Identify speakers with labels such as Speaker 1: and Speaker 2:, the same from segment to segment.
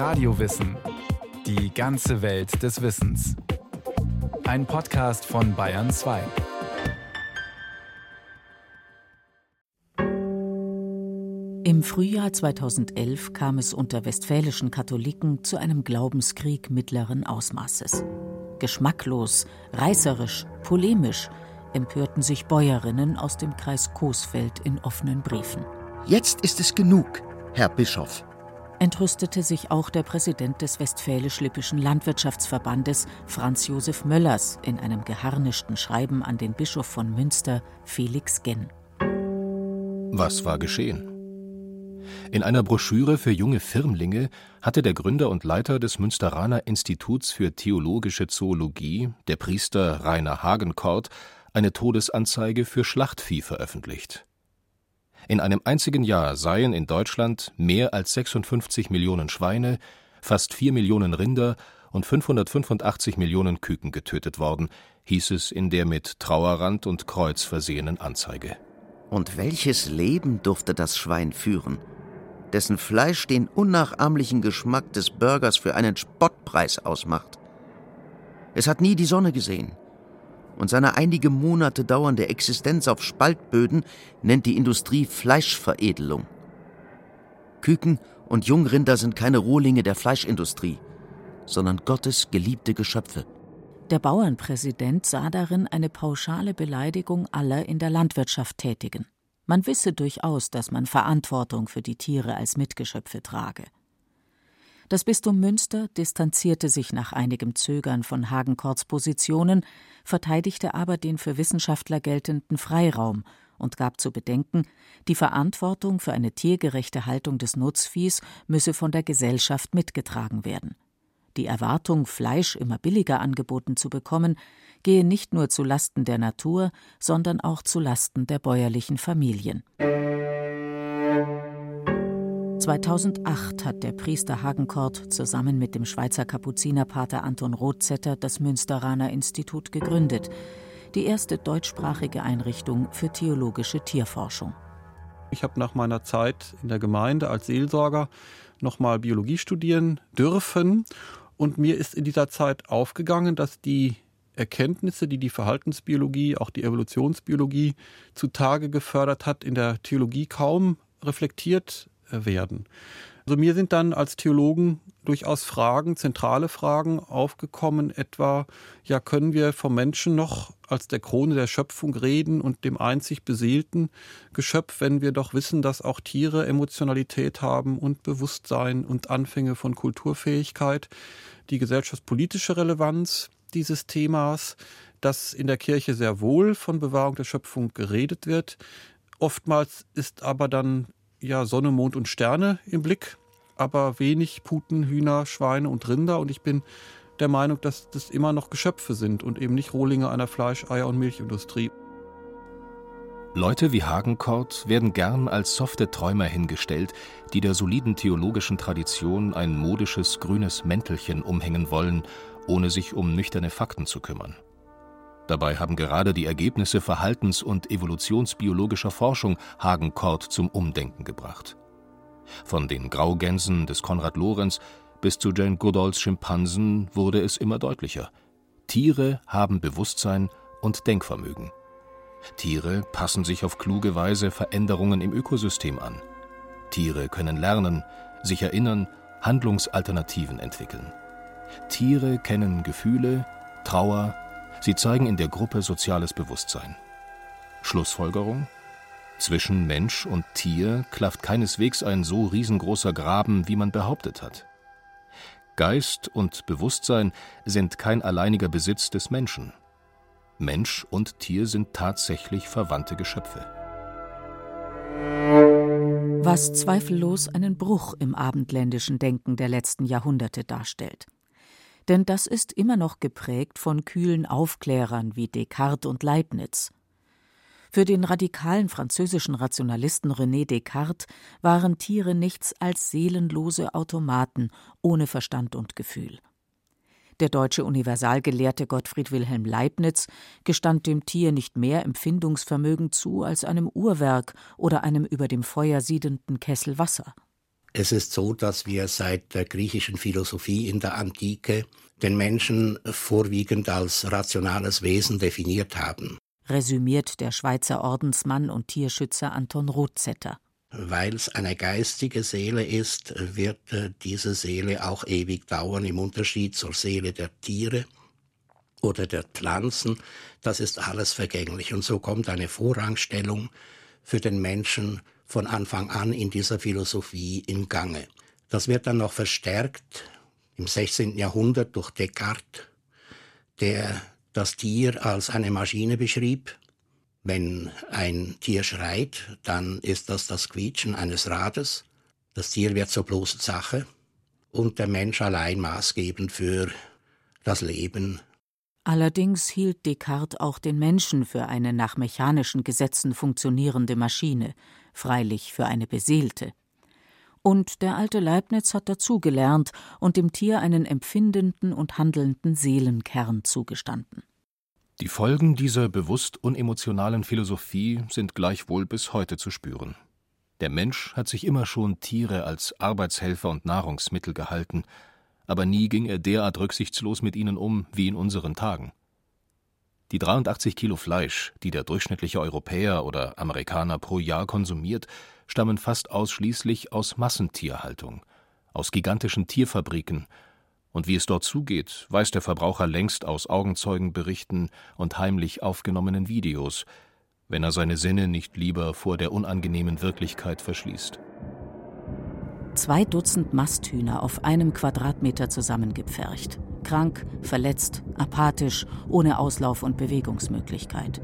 Speaker 1: Radiowissen. Die ganze Welt des Wissens. Ein Podcast von Bayern 2.
Speaker 2: Im Frühjahr 2011 kam es unter westfälischen Katholiken zu einem Glaubenskrieg mittleren Ausmaßes. Geschmacklos, reißerisch, polemisch empörten sich Bäuerinnen aus dem Kreis Coesfeld in offenen Briefen.
Speaker 3: Jetzt ist es genug, Herr Bischof.
Speaker 2: Entrüstete sich auch der Präsident des Westfälisch-Lippischen Landwirtschaftsverbandes, Franz Josef Möllers, in einem geharnischten Schreiben an den Bischof von Münster, Felix Genn.
Speaker 4: Was war geschehen? In einer Broschüre für junge Firmlinge hatte der Gründer und Leiter des Münsteraner Instituts für theologische Zoologie, der Priester Rainer Hagenkort, eine Todesanzeige für Schlachtvieh veröffentlicht. In einem einzigen Jahr seien in Deutschland mehr als 56 Millionen Schweine, fast 4 Millionen Rinder und 585 Millionen Küken getötet worden, hieß es in der mit Trauerrand und Kreuz versehenen Anzeige.
Speaker 3: Und welches Leben durfte das Schwein führen, dessen Fleisch den unnachahmlichen Geschmack des Burgers für einen Spottpreis ausmacht? Es hat nie die Sonne gesehen, und seine einige Monate dauernde Existenz auf Spaltböden nennt die Industrie Fleischveredelung. Küken und Jungrinder sind keine Rohlinge der Fleischindustrie, sondern Gottes geliebte Geschöpfe.
Speaker 2: Der Bauernpräsident sah darin eine pauschale Beleidigung aller in der Landwirtschaft Tätigen. Man wisse durchaus, dass man Verantwortung für die Tiere als Mitgeschöpfe trage. Das Bistum Münster distanzierte sich nach einigem Zögern von Hagenkorts Positionen, verteidigte aber den für Wissenschaftler geltenden Freiraum und gab zu bedenken, die Verantwortung für eine tiergerechte Haltung des Nutzviehs müsse von der Gesellschaft mitgetragen werden. Die Erwartung, Fleisch immer billiger angeboten zu bekommen, gehe nicht nur zu Lasten der Natur, sondern auch zu Lasten der bäuerlichen Familien. 2008 hat der Priester Hagenkort zusammen mit dem Schweizer Kapuzinerpater Anton Rothzetter das Münsteraner Institut gegründet, die erste deutschsprachige Einrichtung für theologische Tierforschung.
Speaker 5: Ich habe nach meiner Zeit in der Gemeinde als Seelsorger nochmal Biologie studieren dürfen und mir ist in dieser Zeit aufgegangen, dass die Erkenntnisse, die die Verhaltensbiologie, auch die Evolutionsbiologie zutage gefördert hat, in der Theologie kaum reflektiert werden. Also mir sind dann als Theologen durchaus Fragen, zentrale Fragen aufgekommen, etwa, ja, können wir vom Menschen noch als der Krone der Schöpfung reden und dem einzig beseelten Geschöpf, wenn wir doch wissen, dass auch Tiere Emotionalität haben und Bewusstsein und Anfänge von Kulturfähigkeit, die gesellschaftspolitische Relevanz dieses Themas, dass in der Kirche sehr wohl von Bewahrung der Schöpfung geredet wird. Oftmals ist aber dann ja Sonne, Mond und Sterne im Blick, aber wenig Puten, Hühner, Schweine und Rinder. Und ich bin der Meinung, dass das immer noch Geschöpfe sind und eben nicht Rohlinge einer Fleisch-, Eier- und Milchindustrie.
Speaker 4: Leute wie Hagenkort werden gern als softe Träumer hingestellt, die der soliden theologischen Tradition ein modisches grünes Mäntelchen umhängen wollen, ohne sich um nüchterne Fakten zu kümmern. Dabei haben gerade die Ergebnisse verhaltens- und evolutionsbiologischer Forschung Hagenkort zum Umdenken gebracht. Von den Graugänsen des Konrad Lorenz bis zu Jane Goodalls Schimpansen wurde es immer deutlicher. Tiere haben Bewusstsein und Denkvermögen. Tiere passen sich auf kluge Weise Veränderungen im Ökosystem an. Tiere können lernen, sich erinnern, Handlungsalternativen entwickeln. Tiere kennen Gefühle, Trauer, Sie zeigen in der Gruppe soziales Bewusstsein. Schlussfolgerung? Zwischen Mensch und Tier klafft keineswegs ein so riesengroßer Graben, wie man behauptet hat. Geist und Bewusstsein sind kein alleiniger Besitz des Menschen. Mensch und Tier sind tatsächlich verwandte Geschöpfe.
Speaker 2: Was zweifellos einen Bruch im abendländischen Denken der letzten Jahrhunderte darstellt denn das ist immer noch geprägt von kühlen Aufklärern wie Descartes und Leibniz. Für den radikalen französischen Rationalisten René Descartes waren Tiere nichts als seelenlose Automaten ohne Verstand und Gefühl. Der deutsche Universalgelehrte Gottfried Wilhelm Leibniz gestand dem Tier nicht mehr Empfindungsvermögen zu als einem Uhrwerk oder einem über dem Feuer siedenden Kessel Wasser.
Speaker 6: Es ist so, dass wir seit der griechischen Philosophie in der Antike den Menschen vorwiegend als rationales Wesen definiert haben.
Speaker 2: Resümiert der Schweizer Ordensmann und Tierschützer Anton Rothzetter.
Speaker 6: Weil es eine geistige Seele ist, wird äh, diese Seele auch ewig dauern, im Unterschied zur Seele der Tiere oder der Pflanzen. Das ist alles vergänglich. Und so kommt eine Vorrangstellung für den Menschen von Anfang an in dieser Philosophie in Gange. Das wird dann noch verstärkt im 16. Jahrhundert durch Descartes, der das Tier als eine Maschine beschrieb, wenn ein Tier schreit, dann ist das das Quietschen eines Rades. Das Tier wird zur bloßen Sache und der Mensch allein maßgebend für das Leben.
Speaker 2: Allerdings hielt Descartes auch den Menschen für eine nach mechanischen Gesetzen funktionierende Maschine, freilich für eine beseelte. Und der alte Leibniz hat dazugelernt und dem Tier einen empfindenden und handelnden Seelenkern zugestanden.
Speaker 4: Die Folgen dieser bewusst unemotionalen Philosophie sind gleichwohl bis heute zu spüren. Der Mensch hat sich immer schon Tiere als Arbeitshelfer und Nahrungsmittel gehalten, aber nie ging er derart rücksichtslos mit ihnen um wie in unseren Tagen. Die 83 Kilo Fleisch, die der durchschnittliche Europäer oder Amerikaner pro Jahr konsumiert, stammen fast ausschließlich aus Massentierhaltung, aus gigantischen Tierfabriken und wie es dort zugeht, weiß der Verbraucher längst aus Augenzeugenberichten und heimlich aufgenommenen Videos, wenn er seine Sinne nicht lieber vor der unangenehmen Wirklichkeit verschließt.
Speaker 2: Zwei Dutzend Masthühner auf einem Quadratmeter zusammengepfercht. Krank, verletzt, apathisch, ohne Auslauf und Bewegungsmöglichkeit.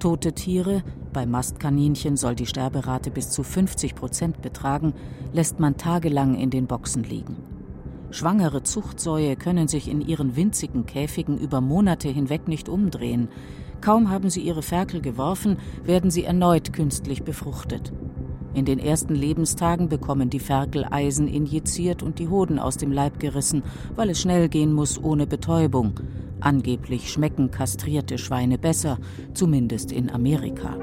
Speaker 2: Tote Tiere, bei Mastkaninchen soll die Sterberate bis zu 50 Prozent betragen, lässt man tagelang in den Boxen liegen. Schwangere Zuchtsäue können sich in ihren winzigen Käfigen über Monate hinweg nicht umdrehen. Kaum haben sie ihre Ferkel geworfen, werden sie erneut künstlich befruchtet. In den ersten Lebenstagen bekommen die Ferkel Eisen injiziert und die Hoden aus dem Leib gerissen, weil es schnell gehen muss ohne Betäubung. Angeblich schmecken kastrierte Schweine besser, zumindest in Amerika.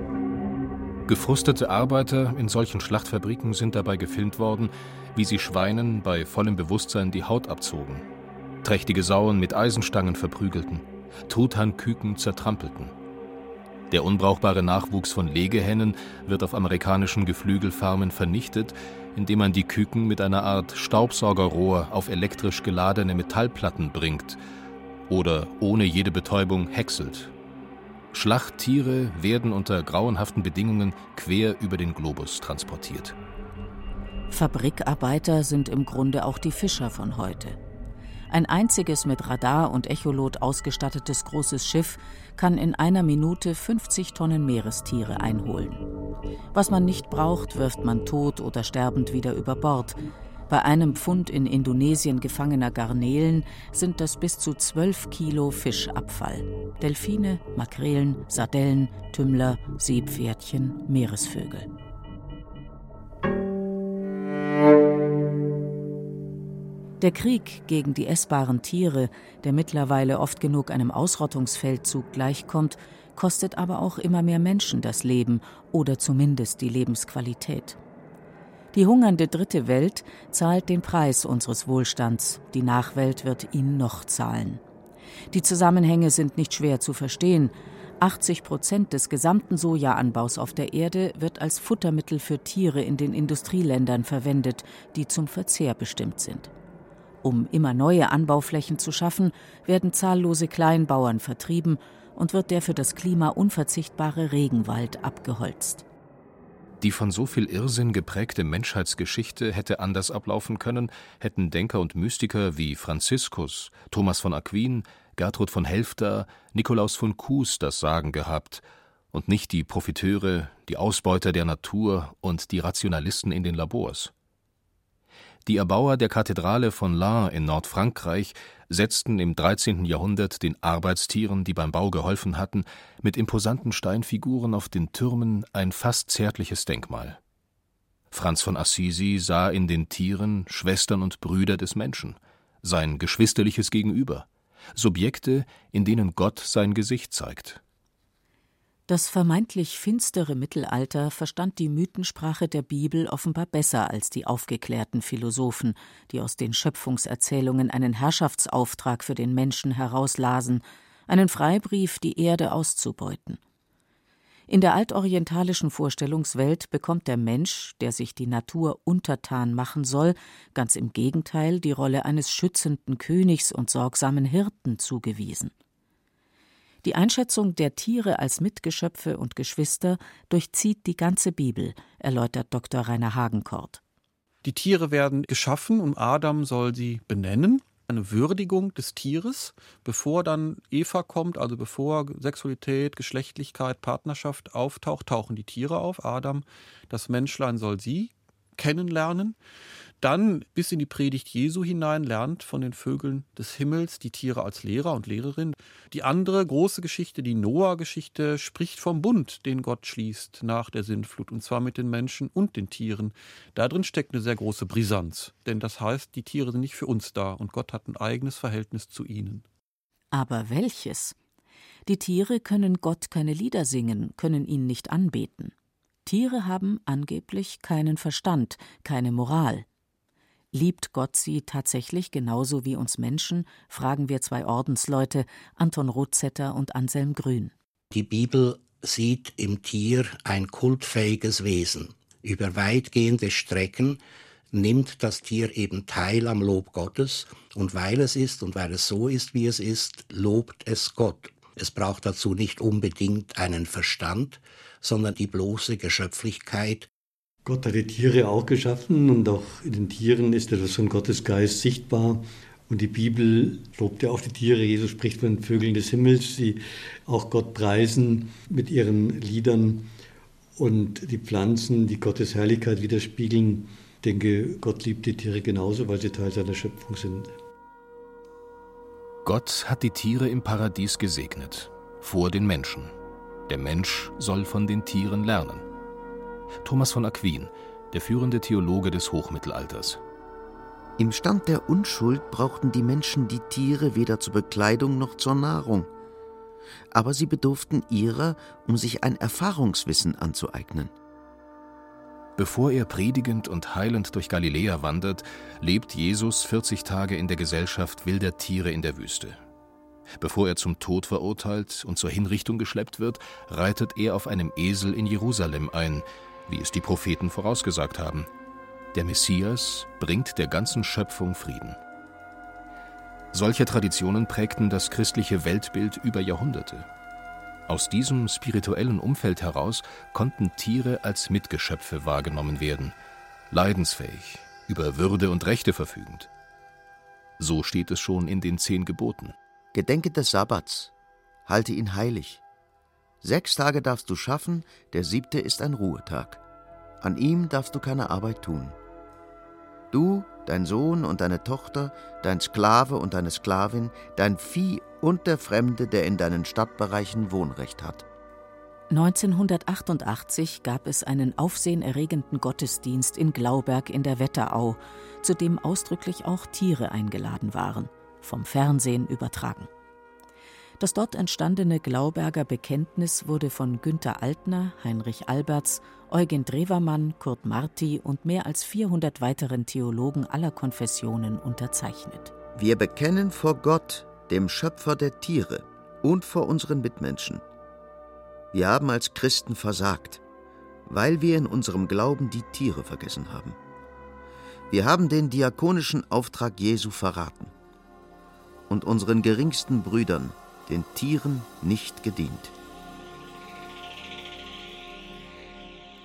Speaker 4: Gefrustete Arbeiter in solchen Schlachtfabriken sind dabei gefilmt worden, wie sie Schweinen bei vollem Bewusstsein die Haut abzogen, trächtige Sauen mit Eisenstangen verprügelten, Truthahnküken zertrampelten. Der unbrauchbare Nachwuchs von Legehennen wird auf amerikanischen Geflügelfarmen vernichtet, indem man die Küken mit einer Art Staubsaugerrohr auf elektrisch geladene Metallplatten bringt oder ohne jede Betäubung häckselt Schlachttiere werden unter grauenhaften Bedingungen quer über den Globus transportiert.
Speaker 2: Fabrikarbeiter sind im Grunde auch die Fischer von heute. Ein einziges mit Radar und Echolot ausgestattetes großes Schiff kann in einer Minute 50 Tonnen Meerestiere einholen. Was man nicht braucht, wirft man tot oder sterbend wieder über Bord, bei einem Pfund in Indonesien gefangener Garnelen sind das bis zu 12 Kilo Fischabfall. Delfine, Makrelen, Sardellen, Tümmler, Seepferdchen, Meeresvögel. Der Krieg gegen die essbaren Tiere, der mittlerweile oft genug einem Ausrottungsfeldzug gleichkommt, kostet aber auch immer mehr Menschen das Leben oder zumindest die Lebensqualität. Die hungernde dritte Welt zahlt den Preis unseres Wohlstands, die Nachwelt wird ihn noch zahlen. Die Zusammenhänge sind nicht schwer zu verstehen. 80 Prozent des gesamten Sojaanbaus auf der Erde wird als Futtermittel für Tiere in den Industrieländern verwendet, die zum Verzehr bestimmt sind. Um immer neue Anbauflächen zu schaffen, werden zahllose Kleinbauern vertrieben und wird der für das Klima unverzichtbare Regenwald abgeholzt.
Speaker 4: Die von so viel Irrsinn geprägte Menschheitsgeschichte hätte anders ablaufen können, hätten Denker und Mystiker wie Franziskus, Thomas von Aquin, Gertrud von Helfter, Nikolaus von Kues das Sagen gehabt und nicht die Profiteure, die Ausbeuter der Natur und die Rationalisten in den Labors. Die Erbauer der Kathedrale von Laon in Nordfrankreich setzten im 13. Jahrhundert den Arbeitstieren, die beim Bau geholfen hatten, mit imposanten Steinfiguren auf den Türmen ein fast zärtliches Denkmal. Franz von Assisi sah in den Tieren Schwestern und Brüder des Menschen, sein geschwisterliches Gegenüber, Subjekte, in denen Gott sein Gesicht zeigt.
Speaker 2: Das vermeintlich finstere Mittelalter verstand die Mythensprache der Bibel offenbar besser als die aufgeklärten Philosophen, die aus den Schöpfungserzählungen einen Herrschaftsauftrag für den Menschen herauslasen, einen Freibrief, die Erde auszubeuten. In der altorientalischen Vorstellungswelt bekommt der Mensch, der sich die Natur untertan machen soll, ganz im Gegenteil die Rolle eines schützenden Königs und sorgsamen Hirten zugewiesen. Die Einschätzung der Tiere als Mitgeschöpfe und Geschwister durchzieht die ganze Bibel, erläutert Dr. Rainer Hagenkort.
Speaker 5: Die Tiere werden geschaffen und Adam soll sie benennen. Eine Würdigung des Tieres, bevor dann Eva kommt, also bevor Sexualität, Geschlechtlichkeit, Partnerschaft auftaucht, tauchen die Tiere auf. Adam, das Menschlein soll sie kennenlernen dann bis in die Predigt Jesu hinein lernt von den Vögeln des Himmels die Tiere als Lehrer und Lehrerin. Die andere große Geschichte, die Noah-Geschichte, spricht vom Bund, den Gott schließt nach der Sintflut, und zwar mit den Menschen und den Tieren. Da drin steckt eine sehr große Brisanz, denn das heißt, die Tiere sind nicht für uns da und Gott hat ein eigenes Verhältnis zu ihnen.
Speaker 2: Aber welches? Die Tiere können Gott keine Lieder singen, können ihn nicht anbeten. Tiere haben angeblich keinen Verstand, keine Moral. Liebt Gott sie tatsächlich genauso wie uns Menschen? fragen wir zwei Ordensleute, Anton Rothzetter und Anselm Grün.
Speaker 6: Die Bibel sieht im Tier ein kultfähiges Wesen. Über weitgehende Strecken nimmt das Tier eben teil am Lob Gottes und weil es ist und weil es so ist, wie es ist, lobt es Gott. Es braucht dazu nicht unbedingt einen Verstand, sondern die bloße Geschöpflichkeit,
Speaker 7: Gott hat die Tiere auch geschaffen und auch in den Tieren ist etwas von Gottes Geist sichtbar. Und die Bibel lobt ja auch die Tiere. Jesus spricht von den Vögeln des Himmels, die auch Gott preisen mit ihren Liedern. Und die Pflanzen, die Gottes Herrlichkeit widerspiegeln. Ich denke, Gott liebt die Tiere genauso, weil sie Teil seiner Schöpfung sind.
Speaker 4: Gott hat die Tiere im Paradies gesegnet, vor den Menschen. Der Mensch soll von den Tieren lernen. Thomas von Aquin, der führende Theologe des Hochmittelalters.
Speaker 3: Im Stand der Unschuld brauchten die Menschen die Tiere weder zur Bekleidung noch zur Nahrung. Aber sie bedurften ihrer, um sich ein Erfahrungswissen anzueignen.
Speaker 4: Bevor er predigend und heilend durch Galiläa wandert, lebt Jesus 40 Tage in der Gesellschaft wilder Tiere in der Wüste. Bevor er zum Tod verurteilt und zur Hinrichtung geschleppt wird, reitet er auf einem Esel in Jerusalem ein, wie es die Propheten vorausgesagt haben. Der Messias bringt der ganzen Schöpfung Frieden. Solche Traditionen prägten das christliche Weltbild über Jahrhunderte. Aus diesem spirituellen Umfeld heraus konnten Tiere als Mitgeschöpfe wahrgenommen werden, leidensfähig, über Würde und Rechte verfügend. So steht es schon in den zehn Geboten.
Speaker 3: Gedenke des Sabbats, halte ihn heilig. Sechs Tage darfst du schaffen, der siebte ist ein Ruhetag. An ihm darfst du keine Arbeit tun. Du, dein Sohn und deine Tochter, dein Sklave und deine Sklavin, dein Vieh und der Fremde, der in deinen Stadtbereichen Wohnrecht hat.
Speaker 2: 1988 gab es einen aufsehenerregenden Gottesdienst in Glauberg in der Wetterau, zu dem ausdrücklich auch Tiere eingeladen waren, vom Fernsehen übertragen. Das dort entstandene Glauberger Bekenntnis wurde von Günter Altner, Heinrich Alberts, Eugen Drewermann, Kurt Marti und mehr als 400 weiteren Theologen aller Konfessionen unterzeichnet.
Speaker 3: Wir bekennen vor Gott, dem Schöpfer der Tiere, und vor unseren Mitmenschen. Wir haben als Christen versagt, weil wir in unserem Glauben die Tiere vergessen haben. Wir haben den diakonischen Auftrag Jesu verraten und unseren geringsten Brüdern den Tieren nicht gedient.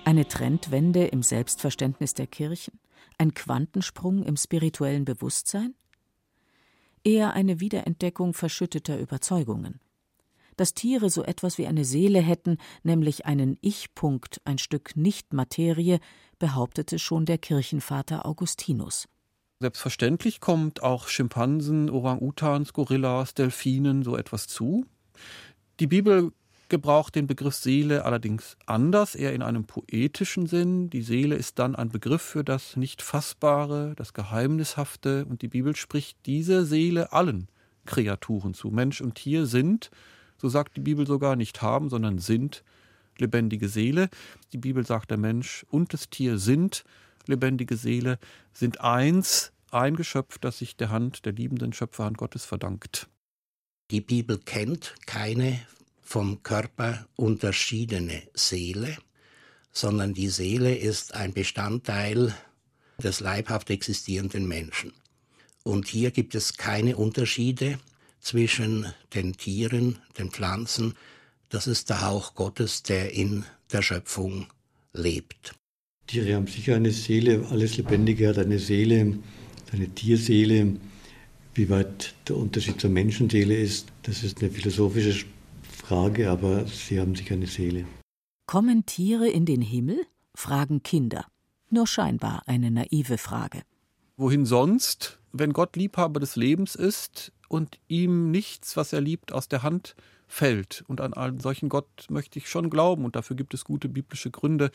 Speaker 2: Eine Trendwende im Selbstverständnis der Kirchen? Ein Quantensprung im spirituellen Bewusstsein? Eher eine Wiederentdeckung verschütteter Überzeugungen. Dass Tiere so etwas wie eine Seele hätten, nämlich einen Ich-Punkt, ein Stück Nicht-Materie, behauptete schon der Kirchenvater Augustinus.
Speaker 5: Selbstverständlich kommt auch Schimpansen, Orang-Utans, Gorillas, Delfinen so etwas zu. Die Bibel gebraucht den Begriff Seele allerdings anders, eher in einem poetischen Sinn. Die Seele ist dann ein Begriff für das Nicht-Fassbare, das Geheimnishafte, und die Bibel spricht diese Seele allen Kreaturen zu. Mensch und Tier sind, so sagt die Bibel sogar, nicht haben, sondern sind lebendige Seele. Die Bibel sagt, der Mensch und das Tier sind lebendige Seele, sind eins, ein Geschöpf, das sich der Hand, der liebenden Schöpferhand Gottes verdankt.
Speaker 6: Die Bibel kennt keine vom Körper unterschiedene Seele, sondern die Seele ist ein Bestandteil des leibhaft existierenden Menschen. Und hier gibt es keine Unterschiede zwischen den Tieren, den Pflanzen. Das ist der Hauch Gottes, der in der Schöpfung lebt.
Speaker 7: Tiere haben sicher eine Seele, alles Lebendige hat eine Seele, eine Tierseele. Wie weit der Unterschied zur Menschenseele ist, das ist eine philosophische Frage, aber sie haben sicher eine Seele.
Speaker 2: Kommen Tiere in den Himmel? fragen Kinder. Nur scheinbar eine naive Frage.
Speaker 5: Wohin sonst, wenn Gott Liebhaber des Lebens ist und ihm nichts, was er liebt, aus der Hand fällt. Und an einen solchen Gott möchte ich schon glauben und dafür gibt es gute biblische Gründe.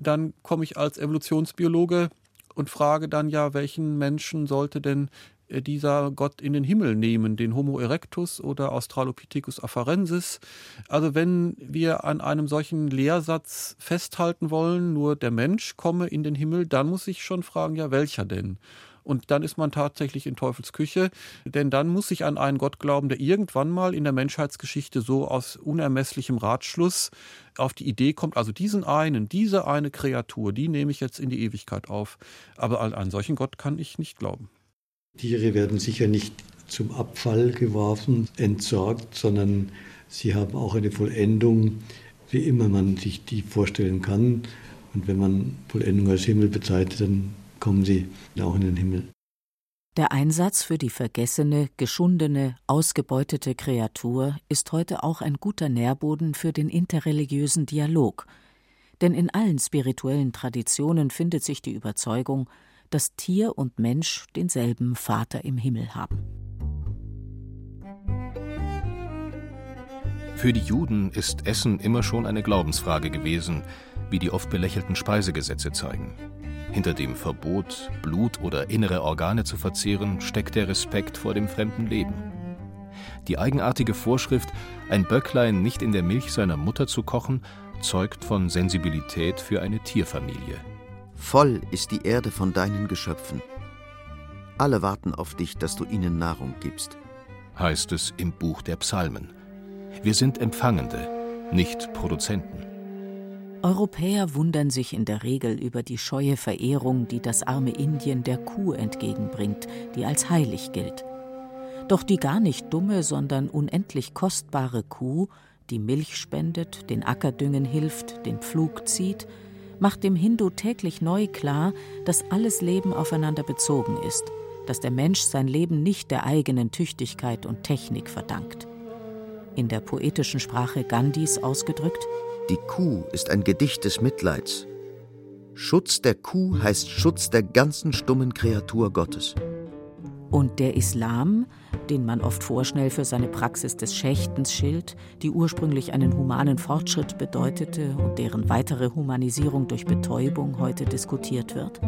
Speaker 5: Dann komme ich als Evolutionsbiologe und frage dann ja, welchen Menschen sollte denn äh, dieser Gott in den Himmel nehmen, den Homo erectus oder Australopithecus afarensis. Also wenn wir an einem solchen Lehrsatz festhalten wollen, nur der Mensch komme in den Himmel, dann muss ich schon fragen, ja, welcher denn? Und dann ist man tatsächlich in Teufels Küche, denn dann muss ich an einen Gott glauben, der irgendwann mal in der Menschheitsgeschichte so aus unermesslichem Ratschluss auf die Idee kommt, also diesen einen, diese eine Kreatur, die nehme ich jetzt in die Ewigkeit auf. Aber an einen solchen Gott kann ich nicht glauben.
Speaker 7: Tiere werden sicher nicht zum Abfall geworfen, entsorgt, sondern sie haben auch eine Vollendung, wie immer man sich die vorstellen kann. Und wenn man Vollendung als Himmel bezeichnet, dann kommen sie auch in den Himmel.
Speaker 2: Der Einsatz für die vergessene, geschundene, ausgebeutete Kreatur ist heute auch ein guter Nährboden für den interreligiösen Dialog. Denn in allen spirituellen Traditionen findet sich die Überzeugung, dass Tier und Mensch denselben Vater im Himmel haben.
Speaker 4: Für die Juden ist Essen immer schon eine Glaubensfrage gewesen, wie die oft belächelten Speisegesetze zeigen. Hinter dem Verbot, Blut oder innere Organe zu verzehren, steckt der Respekt vor dem fremden Leben. Die eigenartige Vorschrift, ein Böcklein nicht in der Milch seiner Mutter zu kochen, zeugt von Sensibilität für eine Tierfamilie.
Speaker 3: Voll ist die Erde von deinen Geschöpfen. Alle warten auf dich, dass du ihnen Nahrung gibst.
Speaker 4: Heißt es im Buch der Psalmen. Wir sind Empfangende, nicht Produzenten.
Speaker 2: Europäer wundern sich in der Regel über die scheue Verehrung, die das arme Indien der Kuh entgegenbringt, die als heilig gilt. Doch die gar nicht dumme, sondern unendlich kostbare Kuh, die Milch spendet, den Ackerdüngen hilft, den Pflug zieht, macht dem Hindu täglich neu klar, dass alles Leben aufeinander bezogen ist, dass der Mensch sein Leben nicht der eigenen Tüchtigkeit und Technik verdankt. In der poetischen Sprache Gandhis ausgedrückt,
Speaker 3: die Kuh ist ein Gedicht des Mitleids. Schutz der Kuh heißt Schutz der ganzen stummen Kreatur Gottes.
Speaker 2: Und der Islam, den man oft vorschnell für seine Praxis des Schächtens schilt, die ursprünglich einen humanen Fortschritt bedeutete und deren weitere Humanisierung durch Betäubung heute diskutiert wird?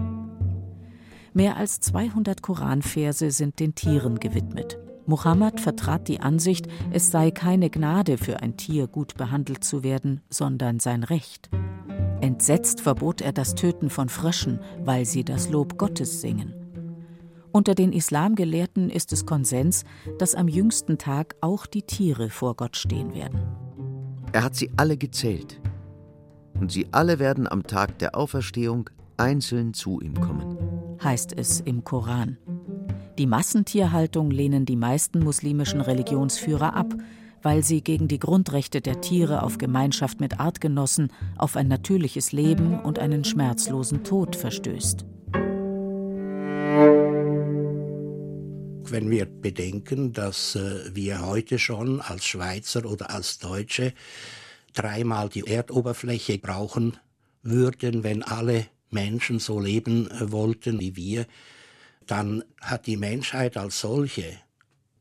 Speaker 2: Mehr als 200 Koranverse sind den Tieren gewidmet. Muhammad vertrat die Ansicht, es sei keine Gnade für ein Tier gut behandelt zu werden, sondern sein Recht. Entsetzt verbot er das Töten von Fröschen, weil sie das Lob Gottes singen. Unter den Islamgelehrten ist es Konsens, dass am jüngsten Tag auch die Tiere vor Gott stehen werden.
Speaker 3: Er hat sie alle gezählt. Und sie alle werden am Tag der Auferstehung einzeln zu ihm kommen.
Speaker 2: Heißt es im Koran. Die Massentierhaltung lehnen die meisten muslimischen Religionsführer ab, weil sie gegen die Grundrechte der Tiere auf Gemeinschaft mit Artgenossen, auf ein natürliches Leben und einen schmerzlosen Tod verstößt.
Speaker 6: Wenn wir bedenken, dass äh, wir heute schon als Schweizer oder als Deutsche dreimal die Erdoberfläche brauchen würden, wenn alle Menschen so leben äh, wollten wie wir, dann hat die Menschheit als solche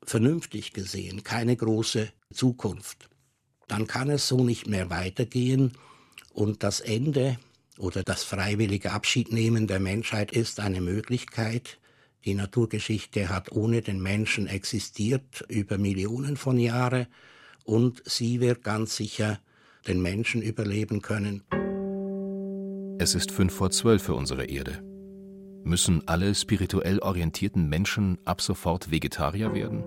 Speaker 6: vernünftig gesehen keine große Zukunft. Dann kann es so nicht mehr weitergehen und das Ende oder das freiwillige Abschiednehmen der Menschheit ist eine Möglichkeit. Die Naturgeschichte hat ohne den Menschen existiert über Millionen von Jahren und sie wird ganz sicher den Menschen überleben können.
Speaker 4: Es ist fünf vor zwölf für unsere Erde. Müssen alle spirituell orientierten Menschen ab sofort Vegetarier werden?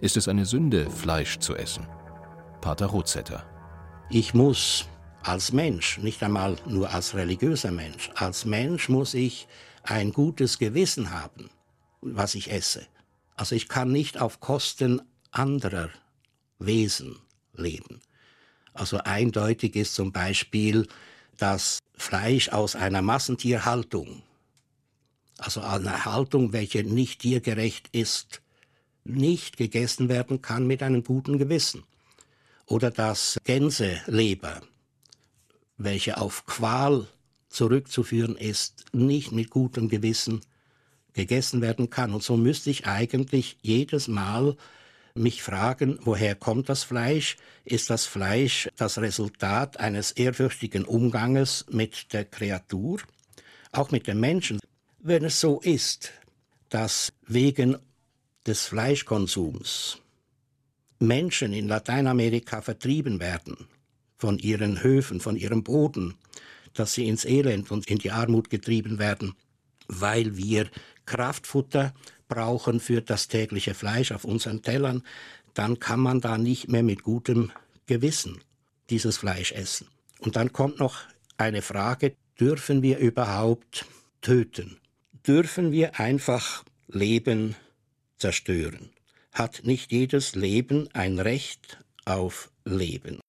Speaker 4: Ist es eine Sünde, Fleisch zu essen? Pater Rotzetter.
Speaker 6: Ich muss als Mensch, nicht einmal nur als religiöser Mensch, als Mensch muss ich ein gutes Gewissen haben, was ich esse. Also ich kann nicht auf Kosten anderer Wesen leben. Also eindeutig ist zum Beispiel, dass Fleisch aus einer Massentierhaltung, also einer Haltung, welche nicht tiergerecht ist, nicht gegessen werden kann mit einem guten Gewissen. Oder dass Gänseleber, welche auf Qual zurückzuführen ist, nicht mit gutem Gewissen gegessen werden kann. Und so müsste ich eigentlich jedes Mal mich fragen, woher kommt das Fleisch? Ist das Fleisch das Resultat eines ehrfürchtigen Umganges mit der Kreatur, auch mit den Menschen? Wenn es so ist, dass wegen des Fleischkonsums Menschen in Lateinamerika vertrieben werden von ihren Höfen, von ihrem Boden, dass sie ins Elend und in die Armut getrieben werden, weil wir Kraftfutter brauchen für das tägliche Fleisch auf unseren Tellern, dann kann man da nicht mehr mit gutem Gewissen dieses Fleisch essen. Und dann kommt noch eine Frage, dürfen wir überhaupt töten? Dürfen wir einfach Leben zerstören? Hat nicht jedes Leben ein Recht auf Leben?